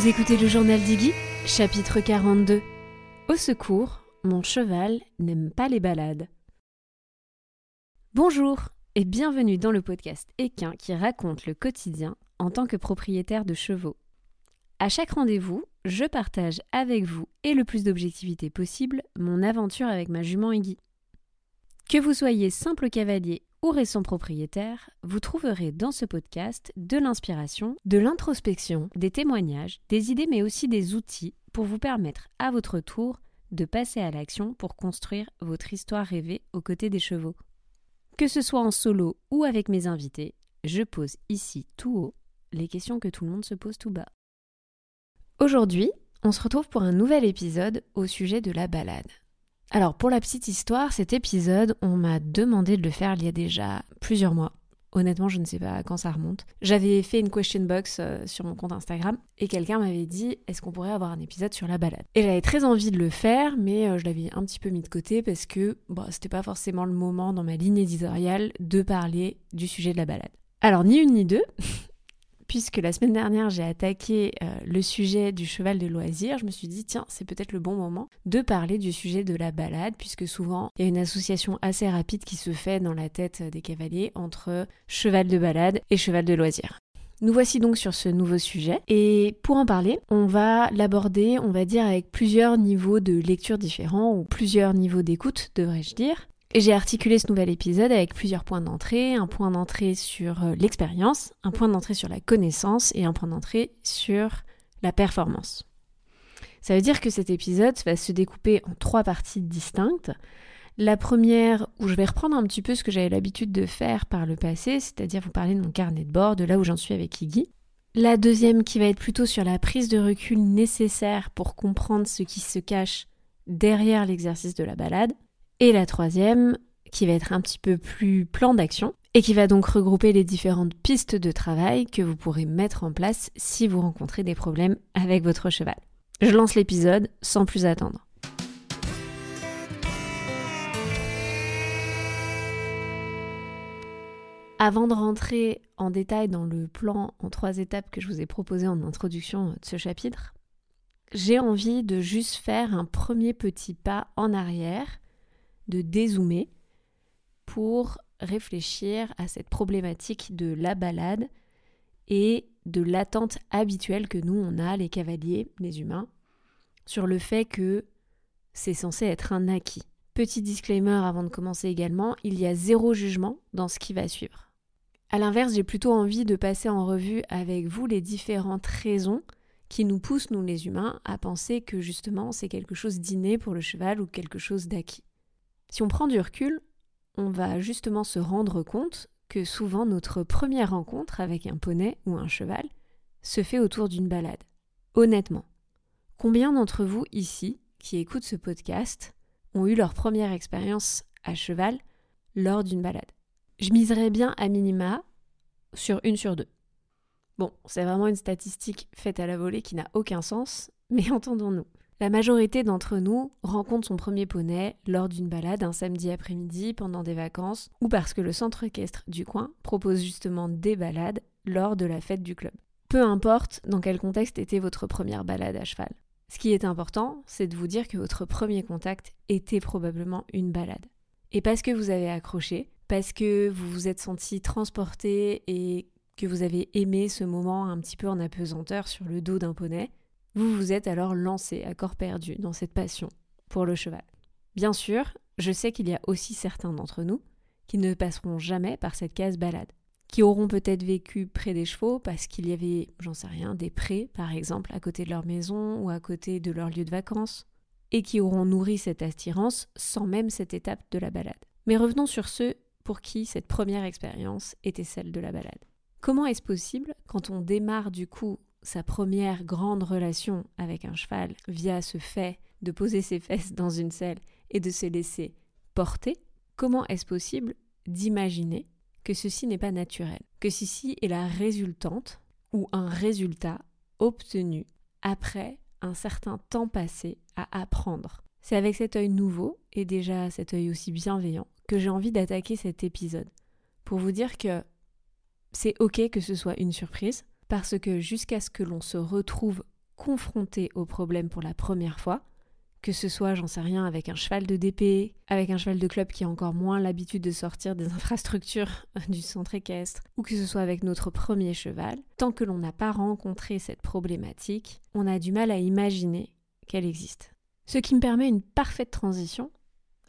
Vous écoutez le journal d'Iggy, chapitre 42. Au secours, mon cheval n'aime pas les balades. Bonjour et bienvenue dans le podcast Équin qui raconte le quotidien en tant que propriétaire de chevaux. À chaque rendez-vous, je partage avec vous et le plus d'objectivité possible mon aventure avec ma jument Iggy. Que vous soyez simple cavalier ou récent propriétaire, vous trouverez dans ce podcast de l'inspiration, de l'introspection, des témoignages, des idées mais aussi des outils pour vous permettre à votre tour de passer à l'action pour construire votre histoire rêvée aux côtés des chevaux. Que ce soit en solo ou avec mes invités, je pose ici tout haut les questions que tout le monde se pose tout bas. Aujourd'hui, on se retrouve pour un nouvel épisode au sujet de la balade. Alors pour la petite histoire, cet épisode, on m'a demandé de le faire il y a déjà plusieurs mois. Honnêtement, je ne sais pas quand ça remonte. J'avais fait une question box euh, sur mon compte Instagram et quelqu'un m'avait dit est-ce qu'on pourrait avoir un épisode sur la balade? Et j'avais très envie de le faire, mais euh, je l'avais un petit peu mis de côté parce que bon, c'était pas forcément le moment dans ma ligne éditoriale de parler du sujet de la balade. Alors ni une ni deux, puisque la semaine dernière j'ai attaqué euh, le sujet du cheval de loisir, je me suis dit tiens c'est peut-être le bon moment de parler du sujet de la balade, puisque souvent il y a une association assez rapide qui se fait dans la tête des cavaliers entre cheval de balade et cheval de loisir. Nous voici donc sur ce nouveau sujet et pour en parler, on va l'aborder, on va dire, avec plusieurs niveaux de lecture différents ou plusieurs niveaux d'écoute, devrais-je dire. J'ai articulé ce nouvel épisode avec plusieurs points d'entrée, un point d'entrée sur euh, l'expérience, un point d'entrée sur la connaissance et un point d'entrée sur la performance. Ça veut dire que cet épisode va se découper en trois parties distinctes. La première, où je vais reprendre un petit peu ce que j'avais l'habitude de faire par le passé, c'est-à-dire vous parler de mon carnet de bord, de là où j'en suis avec Iggy. La deuxième qui va être plutôt sur la prise de recul nécessaire pour comprendre ce qui se cache derrière l'exercice de la balade. Et la troisième, qui va être un petit peu plus plan d'action, et qui va donc regrouper les différentes pistes de travail que vous pourrez mettre en place si vous rencontrez des problèmes avec votre cheval. Je lance l'épisode sans plus attendre. Avant de rentrer en détail dans le plan en trois étapes que je vous ai proposé en introduction de ce chapitre, j'ai envie de juste faire un premier petit pas en arrière de dézoomer pour réfléchir à cette problématique de la balade et de l'attente habituelle que nous, on a, les cavaliers, les humains, sur le fait que c'est censé être un acquis. Petit disclaimer avant de commencer également, il y a zéro jugement dans ce qui va suivre. A l'inverse, j'ai plutôt envie de passer en revue avec vous les différentes raisons qui nous poussent, nous les humains, à penser que justement c'est quelque chose d'inné pour le cheval ou quelque chose d'acquis. Si on prend du recul, on va justement se rendre compte que souvent notre première rencontre avec un poney ou un cheval se fait autour d'une balade. Honnêtement, combien d'entre vous ici qui écoutent ce podcast ont eu leur première expérience à cheval lors d'une balade? Je miserais bien à minima sur une sur deux. Bon, c'est vraiment une statistique faite à la volée qui n'a aucun sens, mais entendons-nous. La majorité d'entre nous rencontre son premier poney lors d'une balade un samedi après-midi pendant des vacances ou parce que le centre équestre du coin propose justement des balades lors de la fête du club. Peu importe dans quel contexte était votre première balade à cheval. Ce qui est important, c'est de vous dire que votre premier contact était probablement une balade. Et parce que vous avez accroché, parce que vous vous êtes senti transporté et que vous avez aimé ce moment un petit peu en apesanteur sur le dos d'un poney, vous vous êtes alors lancé à corps perdu dans cette passion pour le cheval. Bien sûr, je sais qu'il y a aussi certains d'entre nous qui ne passeront jamais par cette case balade, qui auront peut-être vécu près des chevaux parce qu'il y avait, j'en sais rien, des prés par exemple à côté de leur maison ou à côté de leur lieu de vacances, et qui auront nourri cette attirance sans même cette étape de la balade. Mais revenons sur ceux pour qui cette première expérience était celle de la balade. Comment est-ce possible, quand on démarre du coup sa première grande relation avec un cheval via ce fait de poser ses fesses dans une selle et de se laisser porter, comment est-ce possible d'imaginer que ceci n'est pas naturel, que ceci est la résultante ou un résultat obtenu après un certain temps passé à apprendre? C'est avec cet œil nouveau, et déjà cet œil aussi bienveillant, que j'ai envie d'attaquer cet épisode, pour vous dire que c'est ok que ce soit une surprise, parce que jusqu'à ce que l'on se retrouve confronté au problème pour la première fois, que ce soit, j'en sais rien, avec un cheval de DP, avec un cheval de club qui a encore moins l'habitude de sortir des infrastructures du centre équestre, ou que ce soit avec notre premier cheval, tant que l'on n'a pas rencontré cette problématique, on a du mal à imaginer qu'elle existe. Ce qui me permet une parfaite transition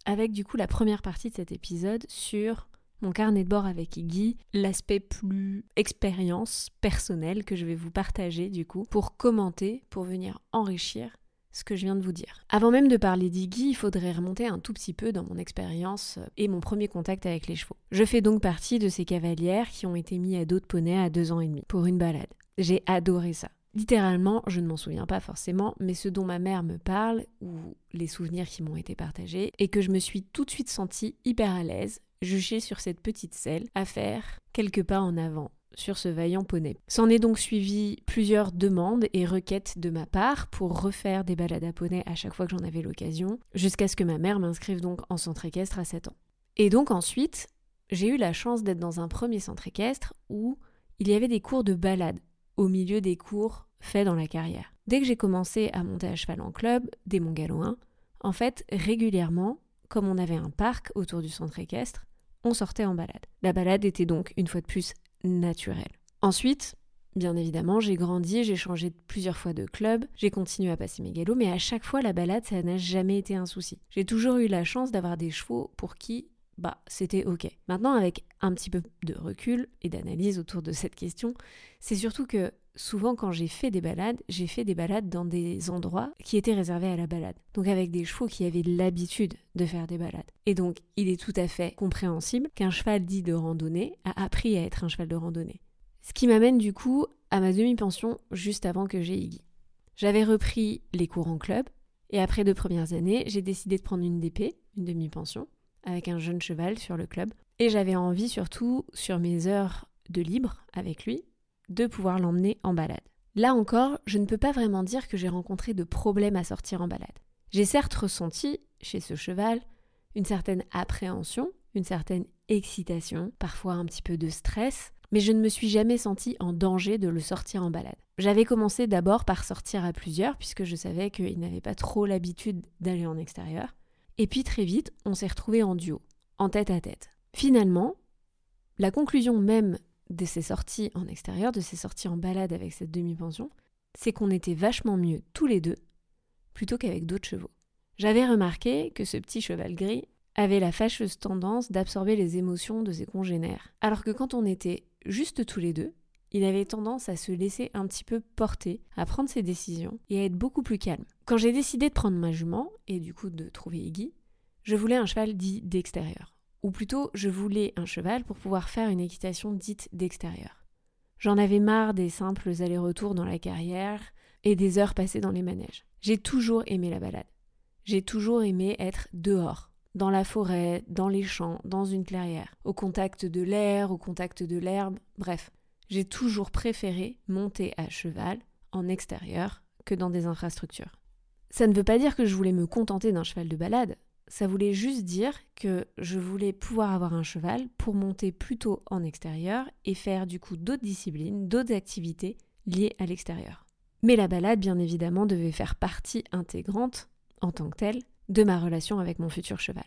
avec du coup la première partie de cet épisode sur mon carnet de bord avec Iggy, l'aspect plus expérience personnelle que je vais vous partager du coup pour commenter, pour venir enrichir ce que je viens de vous dire. Avant même de parler d'Iggy, il faudrait remonter un tout petit peu dans mon expérience et mon premier contact avec les chevaux. Je fais donc partie de ces cavalières qui ont été mis à dos de poney à deux ans et demi pour une balade. J'ai adoré ça. Littéralement, je ne m'en souviens pas forcément, mais ce dont ma mère me parle, ou les souvenirs qui m'ont été partagés, et que je me suis tout de suite sentie hyper à l'aise, juchée sur cette petite selle, à faire quelques pas en avant sur ce vaillant poney. S'en est donc suivi plusieurs demandes et requêtes de ma part pour refaire des balades à poney à chaque fois que j'en avais l'occasion, jusqu'à ce que ma mère m'inscrive donc en centre équestre à 7 ans. Et donc ensuite, j'ai eu la chance d'être dans un premier centre équestre où il y avait des cours de balade au milieu des cours faits dans la carrière. Dès que j'ai commencé à monter à cheval en club, dès mon galop 1, en fait, régulièrement, comme on avait un parc autour du centre équestre, on sortait en balade. La balade était donc, une fois de plus, naturelle. Ensuite, bien évidemment, j'ai grandi, j'ai changé plusieurs fois de club, j'ai continué à passer mes galops, mais à chaque fois, la balade, ça n'a jamais été un souci. J'ai toujours eu la chance d'avoir des chevaux pour qui bah c'était ok. Maintenant avec un petit peu de recul et d'analyse autour de cette question, c'est surtout que souvent quand j'ai fait des balades, j'ai fait des balades dans des endroits qui étaient réservés à la balade. Donc avec des chevaux qui avaient l'habitude de faire des balades. Et donc il est tout à fait compréhensible qu'un cheval dit de randonnée a appris à être un cheval de randonnée. Ce qui m'amène du coup à ma demi-pension juste avant que j'ai Iggy. J'avais repris les cours en club et après deux premières années, j'ai décidé de prendre une DP, une demi-pension, avec un jeune cheval sur le club. Et j'avais envie surtout, sur mes heures de libre avec lui, de pouvoir l'emmener en balade. Là encore, je ne peux pas vraiment dire que j'ai rencontré de problèmes à sortir en balade. J'ai certes ressenti, chez ce cheval, une certaine appréhension, une certaine excitation, parfois un petit peu de stress, mais je ne me suis jamais sentie en danger de le sortir en balade. J'avais commencé d'abord par sortir à plusieurs, puisque je savais qu'il n'avait pas trop l'habitude d'aller en extérieur. Et puis très vite, on s'est retrouvés en duo, en tête à tête. Finalement, la conclusion même de ces sorties en extérieur, de ces sorties en balade avec cette demi-pension, c'est qu'on était vachement mieux tous les deux plutôt qu'avec d'autres chevaux. J'avais remarqué que ce petit cheval gris avait la fâcheuse tendance d'absorber les émotions de ses congénères, alors que quand on était juste tous les deux, il avait tendance à se laisser un petit peu porter, à prendre ses décisions et à être beaucoup plus calme. Quand j'ai décidé de prendre ma jument, et du coup de trouver Iggy, je voulais un cheval dit d'extérieur. Ou plutôt, je voulais un cheval pour pouvoir faire une équitation dite d'extérieur. J'en avais marre des simples allers-retours dans la carrière et des heures passées dans les manèges. J'ai toujours aimé la balade. J'ai toujours aimé être dehors, dans la forêt, dans les champs, dans une clairière, au contact de l'air, au contact de l'herbe, bref j'ai toujours préféré monter à cheval en extérieur que dans des infrastructures. Ça ne veut pas dire que je voulais me contenter d'un cheval de balade, ça voulait juste dire que je voulais pouvoir avoir un cheval pour monter plutôt en extérieur et faire du coup d'autres disciplines, d'autres activités liées à l'extérieur. Mais la balade, bien évidemment, devait faire partie intégrante, en tant que telle, de ma relation avec mon futur cheval.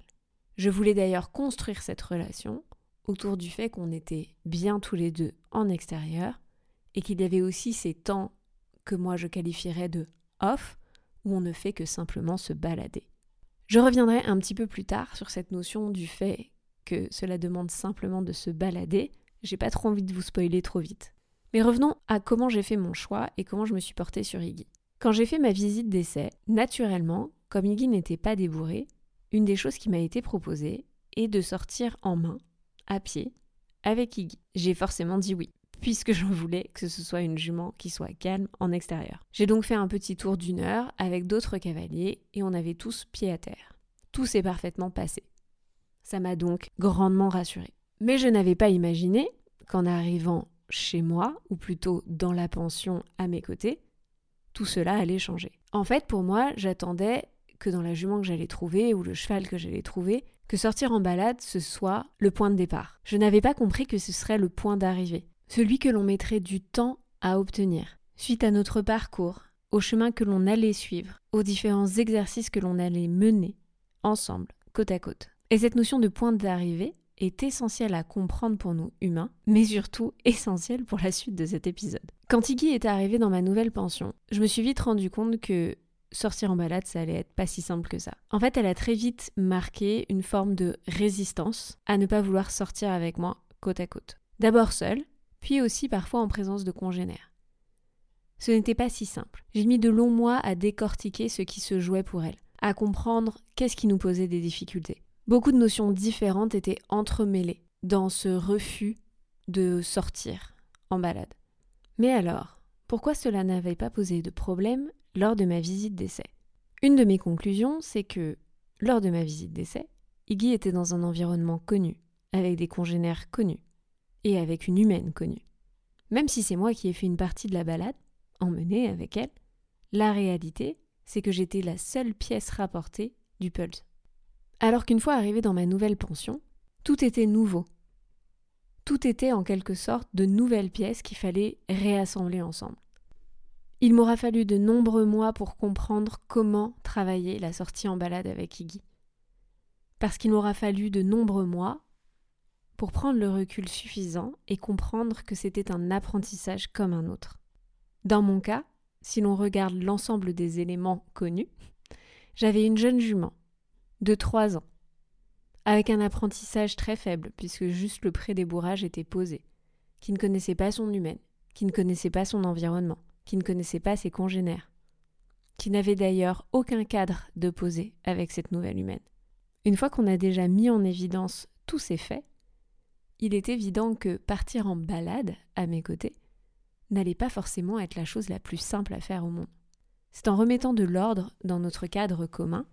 Je voulais d'ailleurs construire cette relation autour du fait qu'on était bien tous les deux en extérieur et qu'il y avait aussi ces temps que moi je qualifierais de off où on ne fait que simplement se balader. Je reviendrai un petit peu plus tard sur cette notion du fait que cela demande simplement de se balader. J'ai pas trop envie de vous spoiler trop vite. Mais revenons à comment j'ai fait mon choix et comment je me suis portée sur Iggy. Quand j'ai fait ma visite d'essai, naturellement, comme Iggy n'était pas débourré, une des choses qui m'a été proposée est de sortir en main à pied avec Iggy. J'ai forcément dit oui, puisque je voulais que ce soit une jument qui soit calme en extérieur. J'ai donc fait un petit tour d'une heure avec d'autres cavaliers et on avait tous pied à terre. Tout s'est parfaitement passé. Ça m'a donc grandement rassurée. Mais je n'avais pas imaginé qu'en arrivant chez moi, ou plutôt dans la pension à mes côtés, tout cela allait changer. En fait, pour moi, j'attendais que dans la jument que j'allais trouver ou le cheval que j'allais trouver, que sortir en balade, ce soit le point de départ. Je n'avais pas compris que ce serait le point d'arrivée, celui que l'on mettrait du temps à obtenir. Suite à notre parcours, au chemin que l'on allait suivre, aux différents exercices que l'on allait mener ensemble, côte à côte. Et cette notion de point d'arrivée est essentielle à comprendre pour nous humains, mais surtout essentielle pour la suite de cet épisode. Quand Iggy est arrivé dans ma nouvelle pension, je me suis vite rendu compte que sortir en balade, ça allait être pas si simple que ça. En fait, elle a très vite marqué une forme de résistance à ne pas vouloir sortir avec moi côte à côte. D'abord seule, puis aussi parfois en présence de congénères. Ce n'était pas si simple. J'ai mis de longs mois à décortiquer ce qui se jouait pour elle, à comprendre qu'est-ce qui nous posait des difficultés. Beaucoup de notions différentes étaient entremêlées dans ce refus de sortir en balade. Mais alors, pourquoi cela n'avait pas posé de problème lors de ma visite d'essai? Une de mes conclusions, c'est que, lors de ma visite d'essai, Iggy était dans un environnement connu, avec des congénères connus, et avec une humaine connue. Même si c'est moi qui ai fait une partie de la balade, emmenée avec elle, la réalité, c'est que j'étais la seule pièce rapportée du Pulse. Alors qu'une fois arrivée dans ma nouvelle pension, tout était nouveau. Tout était en quelque sorte de nouvelles pièces qu'il fallait réassembler ensemble. Il m'aura fallu de nombreux mois pour comprendre comment travailler la sortie en balade avec Iggy. Parce qu'il m'aura fallu de nombreux mois pour prendre le recul suffisant et comprendre que c'était un apprentissage comme un autre. Dans mon cas, si l'on regarde l'ensemble des éléments connus, j'avais une jeune jument de 3 ans, avec un apprentissage très faible, puisque juste le prédébourrage était posé, qui ne connaissait pas son humaine, qui ne connaissait pas son environnement, qui ne connaissait pas ses congénères, qui n'avait d'ailleurs aucun cadre de poser avec cette nouvelle humaine. Une fois qu'on a déjà mis en évidence tous ces faits, il est évident que partir en balade à mes côtés n'allait pas forcément être la chose la plus simple à faire au monde. C'est en remettant de l'ordre dans notre cadre commun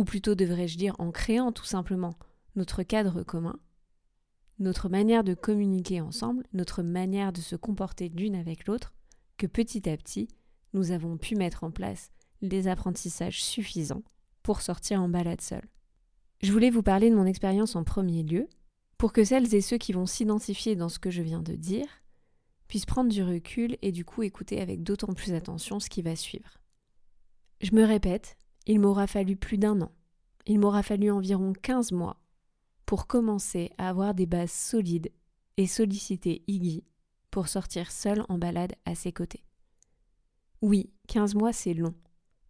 ou plutôt devrais-je dire en créant tout simplement notre cadre commun, notre manière de communiquer ensemble, notre manière de se comporter d'une avec l'autre, que petit à petit, nous avons pu mettre en place des apprentissages suffisants pour sortir en balade seule. Je voulais vous parler de mon expérience en premier lieu, pour que celles et ceux qui vont s'identifier dans ce que je viens de dire puissent prendre du recul et du coup écouter avec d'autant plus attention ce qui va suivre. Je me répète, il m'aura fallu plus d'un an. Il m'aura fallu environ 15 mois pour commencer à avoir des bases solides et solliciter Iggy pour sortir seul en balade à ses côtés. Oui, 15 mois c'est long,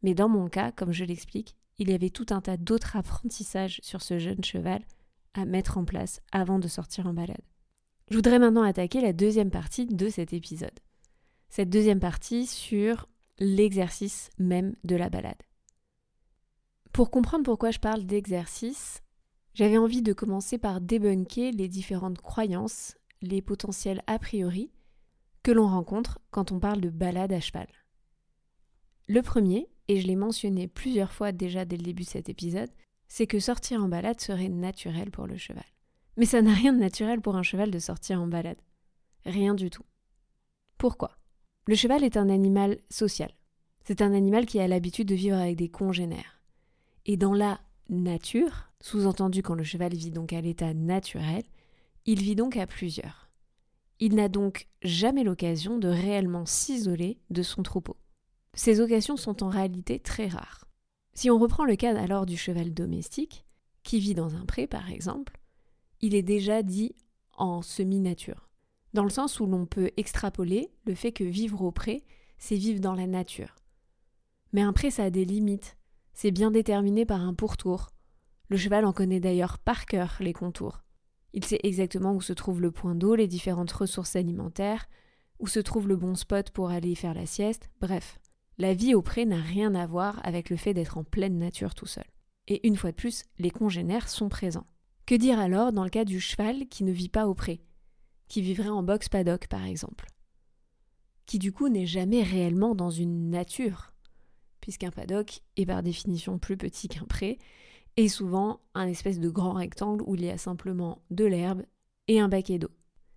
mais dans mon cas, comme je l'explique, il y avait tout un tas d'autres apprentissages sur ce jeune cheval à mettre en place avant de sortir en balade. Je voudrais maintenant attaquer la deuxième partie de cet épisode. Cette deuxième partie sur l'exercice même de la balade. Pour comprendre pourquoi je parle d'exercice, j'avais envie de commencer par débunker les différentes croyances, les potentiels a priori que l'on rencontre quand on parle de balade à cheval. Le premier, et je l'ai mentionné plusieurs fois déjà dès le début de cet épisode, c'est que sortir en balade serait naturel pour le cheval. Mais ça n'a rien de naturel pour un cheval de sortir en balade. Rien du tout. Pourquoi? Le cheval est un animal social. C'est un animal qui a l'habitude de vivre avec des congénères. Et dans la nature, sous-entendu quand le cheval vit donc à l'état naturel, il vit donc à plusieurs. Il n'a donc jamais l'occasion de réellement s'isoler de son troupeau. Ces occasions sont en réalité très rares. Si on reprend le cas alors du cheval domestique, qui vit dans un pré par exemple, il est déjà dit en semi-nature, dans le sens où l'on peut extrapoler le fait que vivre au pré, c'est vivre dans la nature. Mais un pré, ça a des limites, c'est bien déterminé par un pourtour. Le cheval en connaît d'ailleurs par cœur les contours. Il sait exactement où se trouve le point d'eau, les différentes ressources alimentaires, où se trouve le bon spot pour aller faire la sieste, bref. La vie au pré n'a rien à voir avec le fait d'être en pleine nature tout seul. Et une fois de plus, les congénères sont présents. Que dire alors dans le cas du cheval qui ne vit pas au pré, qui vivrait en box paddock par exemple, qui du coup n'est jamais réellement dans une nature, puisqu'un paddock est par définition plus petit qu'un pré, et souvent un espèce de grand rectangle où il y a simplement de l'herbe et un baquet d'eau.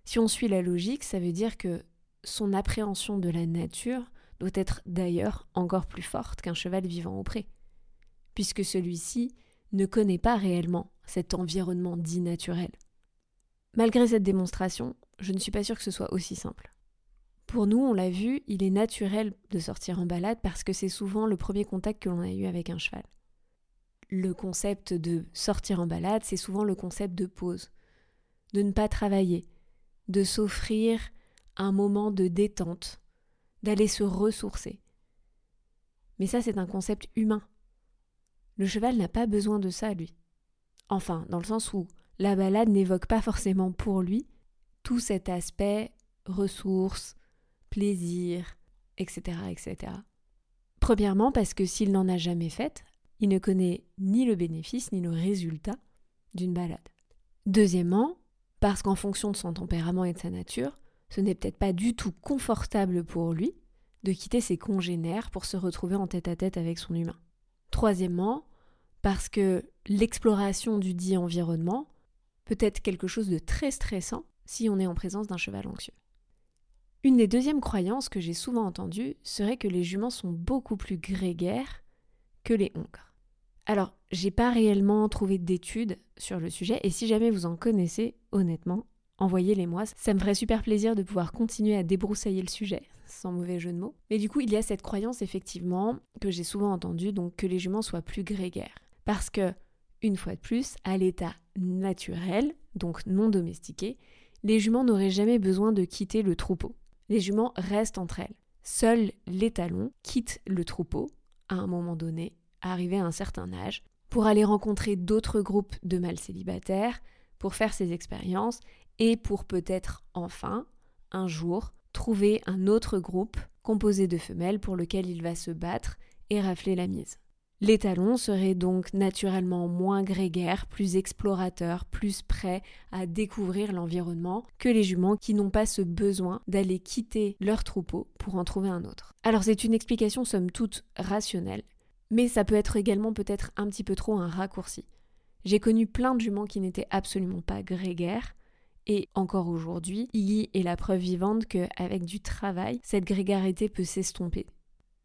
Si on suit la logique, ça veut dire que son appréhension de la nature doit être d'ailleurs encore plus forte qu'un cheval vivant au pré, puisque celui-ci ne connaît pas réellement cet environnement dit naturel. Malgré cette démonstration, je ne suis pas sûre que ce soit aussi simple. Pour nous, on l'a vu, il est naturel de sortir en balade parce que c'est souvent le premier contact que l'on a eu avec un cheval. Le concept de sortir en balade, c'est souvent le concept de pause, de ne pas travailler, de s'offrir un moment de détente, d'aller se ressourcer. Mais ça, c'est un concept humain. Le cheval n'a pas besoin de ça, lui. Enfin, dans le sens où la balade n'évoque pas forcément pour lui tout cet aspect ressources, plaisir, etc., etc. Premièrement, parce que s'il n'en a jamais fait, il ne connaît ni le bénéfice ni le résultat d'une balade. Deuxièmement, parce qu'en fonction de son tempérament et de sa nature, ce n'est peut-être pas du tout confortable pour lui de quitter ses congénères pour se retrouver en tête à tête avec son humain. Troisièmement, parce que l'exploration du dit environnement peut être quelque chose de très stressant si on est en présence d'un cheval anxieux. Une des deuxièmes croyances que j'ai souvent entendues serait que les juments sont beaucoup plus grégaires que les hongres. Alors, j'ai pas réellement trouvé d'études sur le sujet et si jamais vous en connaissez, honnêtement, envoyez-les moi. Ça me ferait super plaisir de pouvoir continuer à débroussailler le sujet, sans mauvais jeu de mots. Mais du coup, il y a cette croyance effectivement que j'ai souvent entendue, donc que les juments soient plus grégaires. Parce que, une fois de plus, à l'état naturel, donc non domestiqué, les juments n'auraient jamais besoin de quitter le troupeau. Les juments restent entre elles. Seuls les talons quittent le troupeau à un moment donné, arrivé à un certain âge, pour aller rencontrer d'autres groupes de mâles célibataires, pour faire ses expériences et pour peut-être enfin, un jour, trouver un autre groupe composé de femelles pour lequel il va se battre et rafler la mise. Les talons seraient donc naturellement moins grégaires, plus explorateurs, plus prêts à découvrir l'environnement que les juments qui n'ont pas ce besoin d'aller quitter leur troupeau pour en trouver un autre. Alors c'est une explication somme toute rationnelle, mais ça peut être également peut-être un petit peu trop un raccourci. J'ai connu plein de juments qui n'étaient absolument pas grégaires, et encore aujourd'hui, Iggy est la preuve vivante qu'avec du travail, cette grégarité peut s'estomper.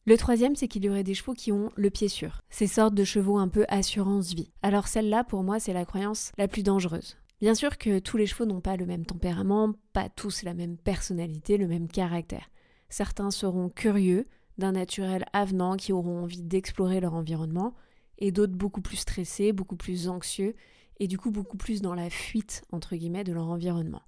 Le troisième, c'est qu'il y aurait des chevaux qui ont le pied sûr, ces sortes de chevaux un peu assurance-vie. Alors celle-là, pour moi, c'est la croyance la plus dangereuse. Bien sûr que tous les chevaux n'ont pas le même tempérament, pas tous la même personnalité, le même caractère. Certains seront curieux, d'un naturel avenant, qui auront envie d'explorer leur environnement, et d'autres beaucoup plus stressés, beaucoup plus anxieux, et du coup beaucoup plus dans la fuite, entre guillemets, de leur environnement.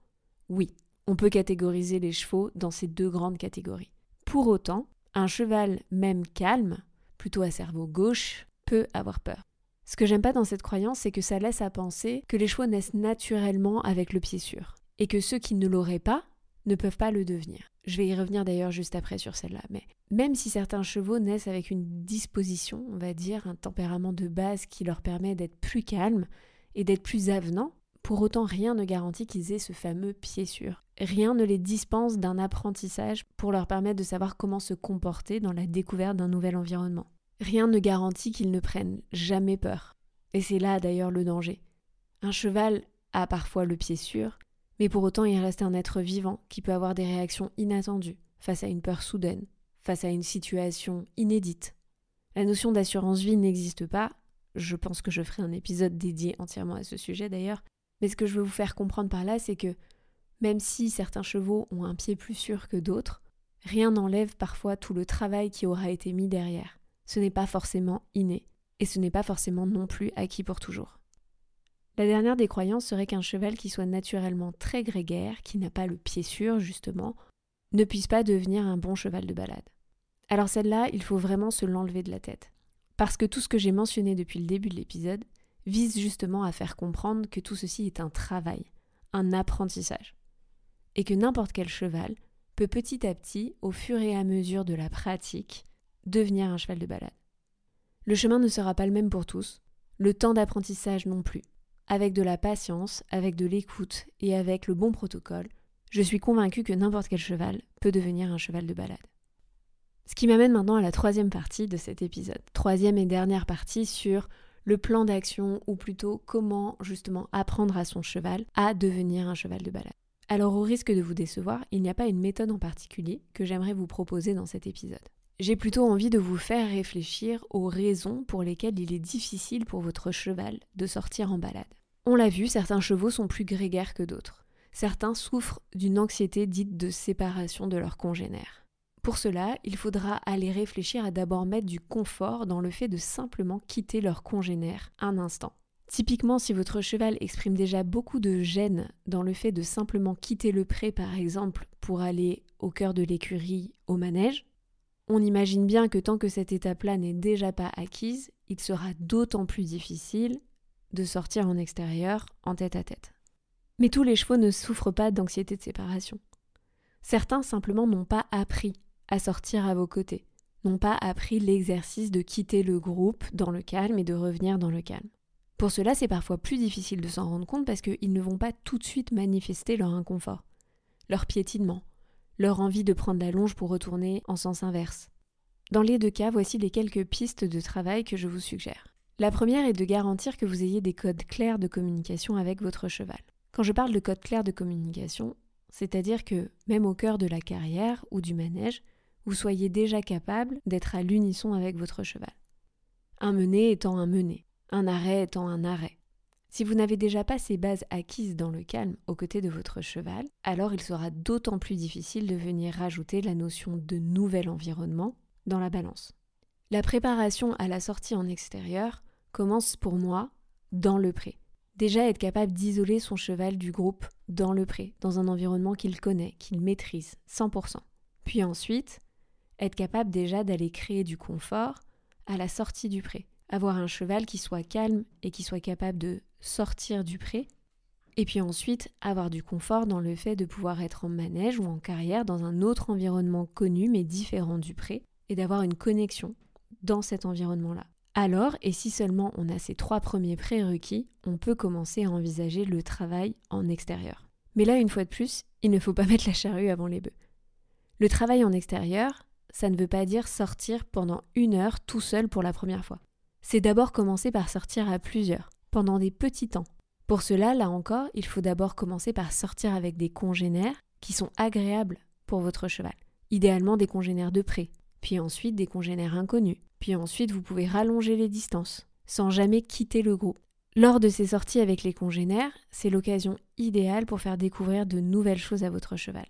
Oui, on peut catégoriser les chevaux dans ces deux grandes catégories. Pour autant, un cheval, même calme, plutôt à cerveau gauche, peut avoir peur. Ce que j'aime pas dans cette croyance, c'est que ça laisse à penser que les chevaux naissent naturellement avec le pied sûr, et que ceux qui ne l'auraient pas ne peuvent pas le devenir. Je vais y revenir d'ailleurs juste après sur celle-là, mais même si certains chevaux naissent avec une disposition, on va dire, un tempérament de base qui leur permet d'être plus calmes et d'être plus avenants, pour autant, rien ne garantit qu'ils aient ce fameux pied sûr. Rien ne les dispense d'un apprentissage pour leur permettre de savoir comment se comporter dans la découverte d'un nouvel environnement. Rien ne garantit qu'ils ne prennent jamais peur. Et c'est là d'ailleurs le danger. Un cheval a parfois le pied sûr, mais pour autant il reste un être vivant qui peut avoir des réactions inattendues face à une peur soudaine, face à une situation inédite. La notion d'assurance vie n'existe pas, je pense que je ferai un épisode dédié entièrement à ce sujet d'ailleurs, mais ce que je veux vous faire comprendre par là, c'est que même si certains chevaux ont un pied plus sûr que d'autres, rien n'enlève parfois tout le travail qui aura été mis derrière. Ce n'est pas forcément inné, et ce n'est pas forcément non plus acquis pour toujours. La dernière des croyances serait qu'un cheval qui soit naturellement très grégaire, qui n'a pas le pied sûr justement, ne puisse pas devenir un bon cheval de balade. Alors celle-là, il faut vraiment se l'enlever de la tête. Parce que tout ce que j'ai mentionné depuis le début de l'épisode, vise justement à faire comprendre que tout ceci est un travail, un apprentissage, et que n'importe quel cheval peut petit à petit, au fur et à mesure de la pratique, devenir un cheval de balade. Le chemin ne sera pas le même pour tous, le temps d'apprentissage non plus. Avec de la patience, avec de l'écoute et avec le bon protocole, je suis convaincue que n'importe quel cheval peut devenir un cheval de balade. Ce qui m'amène maintenant à la troisième partie de cet épisode, troisième et dernière partie sur le plan d'action ou plutôt comment justement apprendre à son cheval à devenir un cheval de balade. Alors au risque de vous décevoir, il n'y a pas une méthode en particulier que j'aimerais vous proposer dans cet épisode. J'ai plutôt envie de vous faire réfléchir aux raisons pour lesquelles il est difficile pour votre cheval de sortir en balade. On l'a vu, certains chevaux sont plus grégaires que d'autres. certains souffrent d'une anxiété dite de séparation de leurs congénères. Pour cela, il faudra aller réfléchir à d'abord mettre du confort dans le fait de simplement quitter leur congénère un instant. Typiquement, si votre cheval exprime déjà beaucoup de gêne dans le fait de simplement quitter le pré, par exemple, pour aller au cœur de l'écurie, au manège, on imagine bien que tant que cette étape-là n'est déjà pas acquise, il sera d'autant plus difficile de sortir en extérieur en tête à tête. Mais tous les chevaux ne souffrent pas d'anxiété de séparation. Certains simplement n'ont pas appris à sortir à vos côtés, n'ont pas appris l'exercice de quitter le groupe dans le calme et de revenir dans le calme. Pour cela, c'est parfois plus difficile de s'en rendre compte parce qu'ils ne vont pas tout de suite manifester leur inconfort, leur piétinement, leur envie de prendre la longe pour retourner en sens inverse. Dans les deux cas, voici les quelques pistes de travail que je vous suggère. La première est de garantir que vous ayez des codes clairs de communication avec votre cheval. Quand je parle de codes clairs de communication, c'est-à-dire que même au cœur de la carrière ou du manège, vous soyez déjà capable d'être à l'unisson avec votre cheval. Un mené étant un mené, un arrêt étant un arrêt. Si vous n'avez déjà pas ces bases acquises dans le calme aux côtés de votre cheval, alors il sera d'autant plus difficile de venir rajouter la notion de nouvel environnement dans la balance. La préparation à la sortie en extérieur commence pour moi dans le pré. Déjà être capable d'isoler son cheval du groupe dans le pré, dans un environnement qu'il connaît, qu'il maîtrise 100%. Puis ensuite, être capable déjà d'aller créer du confort à la sortie du pré. Avoir un cheval qui soit calme et qui soit capable de sortir du pré. Et puis ensuite, avoir du confort dans le fait de pouvoir être en manège ou en carrière dans un autre environnement connu mais différent du pré et d'avoir une connexion dans cet environnement-là. Alors, et si seulement on a ces trois premiers prérequis, on peut commencer à envisager le travail en extérieur. Mais là, une fois de plus, il ne faut pas mettre la charrue avant les bœufs. Le travail en extérieur, ça ne veut pas dire sortir pendant une heure tout seul pour la première fois. C'est d'abord commencer par sortir à plusieurs, pendant des petits temps. Pour cela, là encore, il faut d'abord commencer par sortir avec des congénères qui sont agréables pour votre cheval. Idéalement des congénères de près, puis ensuite des congénères inconnus, puis ensuite vous pouvez rallonger les distances, sans jamais quitter le groupe. Lors de ces sorties avec les congénères, c'est l'occasion idéale pour faire découvrir de nouvelles choses à votre cheval.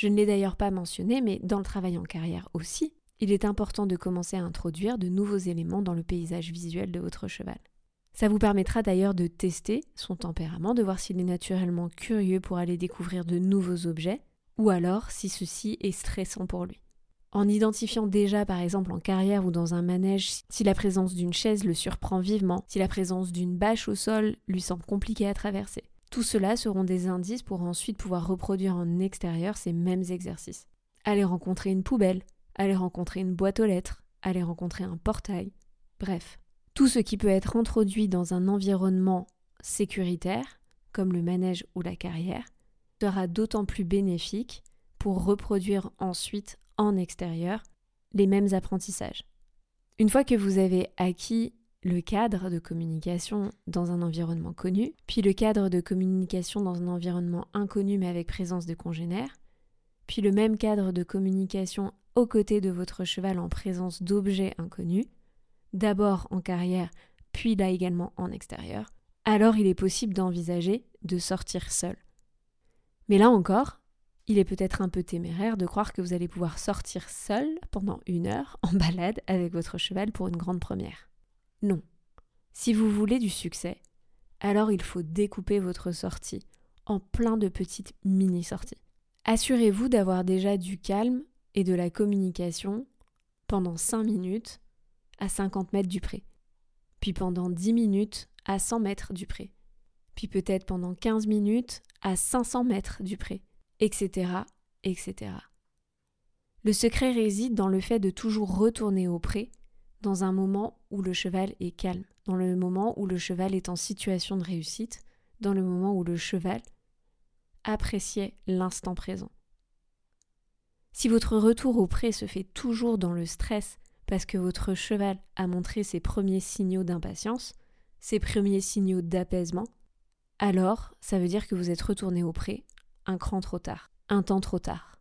Je ne l'ai d'ailleurs pas mentionné, mais dans le travail en carrière aussi, il est important de commencer à introduire de nouveaux éléments dans le paysage visuel de votre cheval. Ça vous permettra d'ailleurs de tester son tempérament, de voir s'il est naturellement curieux pour aller découvrir de nouveaux objets, ou alors si ceci est stressant pour lui. En identifiant déjà par exemple en carrière ou dans un manège si la présence d'une chaise le surprend vivement, si la présence d'une bâche au sol lui semble compliquée à traverser. Tout cela seront des indices pour ensuite pouvoir reproduire en extérieur ces mêmes exercices. Aller rencontrer une poubelle, aller rencontrer une boîte aux lettres, aller rencontrer un portail, bref, tout ce qui peut être introduit dans un environnement sécuritaire, comme le manège ou la carrière, sera d'autant plus bénéfique pour reproduire ensuite en extérieur les mêmes apprentissages. Une fois que vous avez acquis le cadre de communication dans un environnement connu, puis le cadre de communication dans un environnement inconnu mais avec présence de congénères, puis le même cadre de communication aux côtés de votre cheval en présence d'objets inconnus, d'abord en carrière, puis là également en extérieur, alors il est possible d'envisager de sortir seul. Mais là encore, il est peut-être un peu téméraire de croire que vous allez pouvoir sortir seul pendant une heure en balade avec votre cheval pour une grande première. Non. Si vous voulez du succès, alors il faut découper votre sortie en plein de petites mini-sorties. Assurez-vous d'avoir déjà du calme et de la communication pendant 5 minutes à 50 mètres du pré, puis pendant 10 minutes à 100 mètres du pré, puis peut-être pendant 15 minutes à 500 mètres du pré, etc., etc. Le secret réside dans le fait de toujours retourner au pré dans un moment où le cheval est calme, dans le moment où le cheval est en situation de réussite, dans le moment où le cheval appréciait l'instant présent. Si votre retour au pré se fait toujours dans le stress parce que votre cheval a montré ses premiers signaux d'impatience, ses premiers signaux d'apaisement, alors ça veut dire que vous êtes retourné au pré un cran trop tard, un temps trop tard.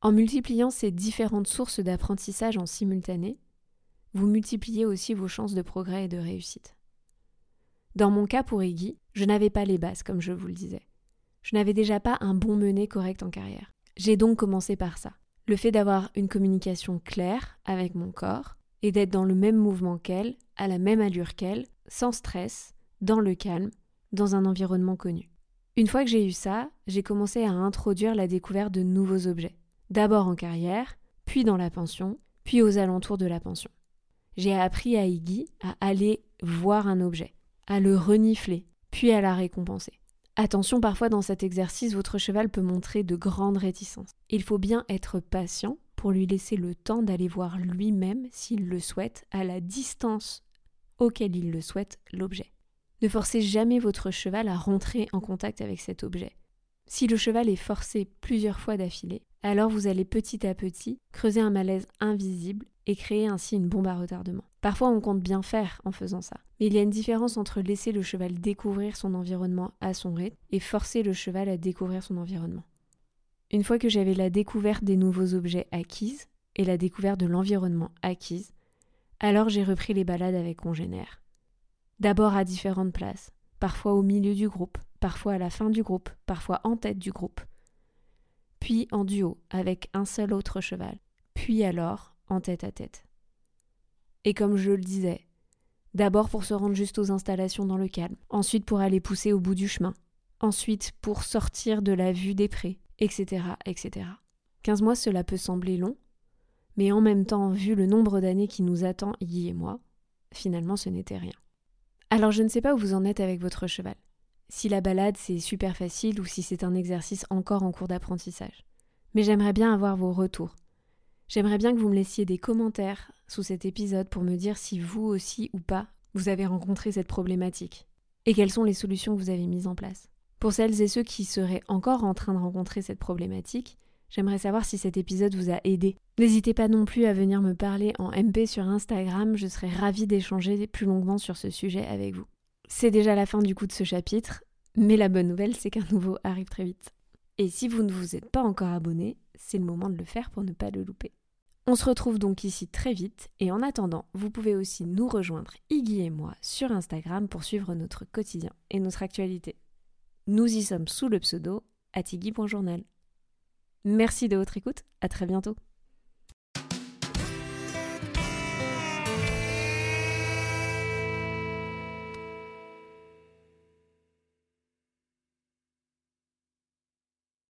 En multipliant ces différentes sources d'apprentissage en simultané, vous multipliez aussi vos chances de progrès et de réussite. Dans mon cas pour Iggy, je n'avais pas les bases, comme je vous le disais. Je n'avais déjà pas un bon mené correct en carrière. J'ai donc commencé par ça. Le fait d'avoir une communication claire avec mon corps et d'être dans le même mouvement qu'elle, à la même allure qu'elle, sans stress, dans le calme, dans un environnement connu. Une fois que j'ai eu ça, j'ai commencé à introduire la découverte de nouveaux objets. D'abord en carrière, puis dans la pension, puis aux alentours de la pension. J'ai appris à Iggy à aller voir un objet, à le renifler, puis à la récompenser. Attention, parfois dans cet exercice, votre cheval peut montrer de grandes réticences. Il faut bien être patient pour lui laisser le temps d'aller voir lui-même, s'il le souhaite, à la distance auquel il le souhaite, l'objet. Ne forcez jamais votre cheval à rentrer en contact avec cet objet. Si le cheval est forcé plusieurs fois d'affilée, alors vous allez petit à petit creuser un malaise invisible et créer ainsi une bombe à retardement. Parfois on compte bien faire en faisant ça, mais il y a une différence entre laisser le cheval découvrir son environnement à son rythme et forcer le cheval à découvrir son environnement. Une fois que j'avais la découverte des nouveaux objets acquises et la découverte de l'environnement acquise, alors j'ai repris les balades avec congénères. D'abord à différentes places, parfois au milieu du groupe, parfois à la fin du groupe, parfois en tête du groupe, puis en duo avec un seul autre cheval, puis alors en tête à tête. Et comme je le disais, d'abord pour se rendre juste aux installations dans le calme, ensuite pour aller pousser au bout du chemin, ensuite pour sortir de la vue des prés, etc., etc. Quinze mois, cela peut sembler long, mais en même temps, vu le nombre d'années qui nous attend, Guy et moi, finalement ce n'était rien. Alors je ne sais pas où vous en êtes avec votre cheval si la balade c'est super facile ou si c'est un exercice encore en cours d'apprentissage. Mais j'aimerais bien avoir vos retours. J'aimerais bien que vous me laissiez des commentaires sous cet épisode pour me dire si vous aussi ou pas vous avez rencontré cette problématique et quelles sont les solutions que vous avez mises en place. Pour celles et ceux qui seraient encore en train de rencontrer cette problématique, j'aimerais savoir si cet épisode vous a aidé. N'hésitez pas non plus à venir me parler en MP sur Instagram, je serais ravie d'échanger plus longuement sur ce sujet avec vous. C'est déjà la fin du coup de ce chapitre, mais la bonne nouvelle, c'est qu'un nouveau arrive très vite. Et si vous ne vous êtes pas encore abonné, c'est le moment de le faire pour ne pas le louper. On se retrouve donc ici très vite, et en attendant, vous pouvez aussi nous rejoindre, Iggy et moi, sur Instagram pour suivre notre quotidien et notre actualité. Nous y sommes sous le pseudo Atigui.journal. Merci de votre écoute, à très bientôt.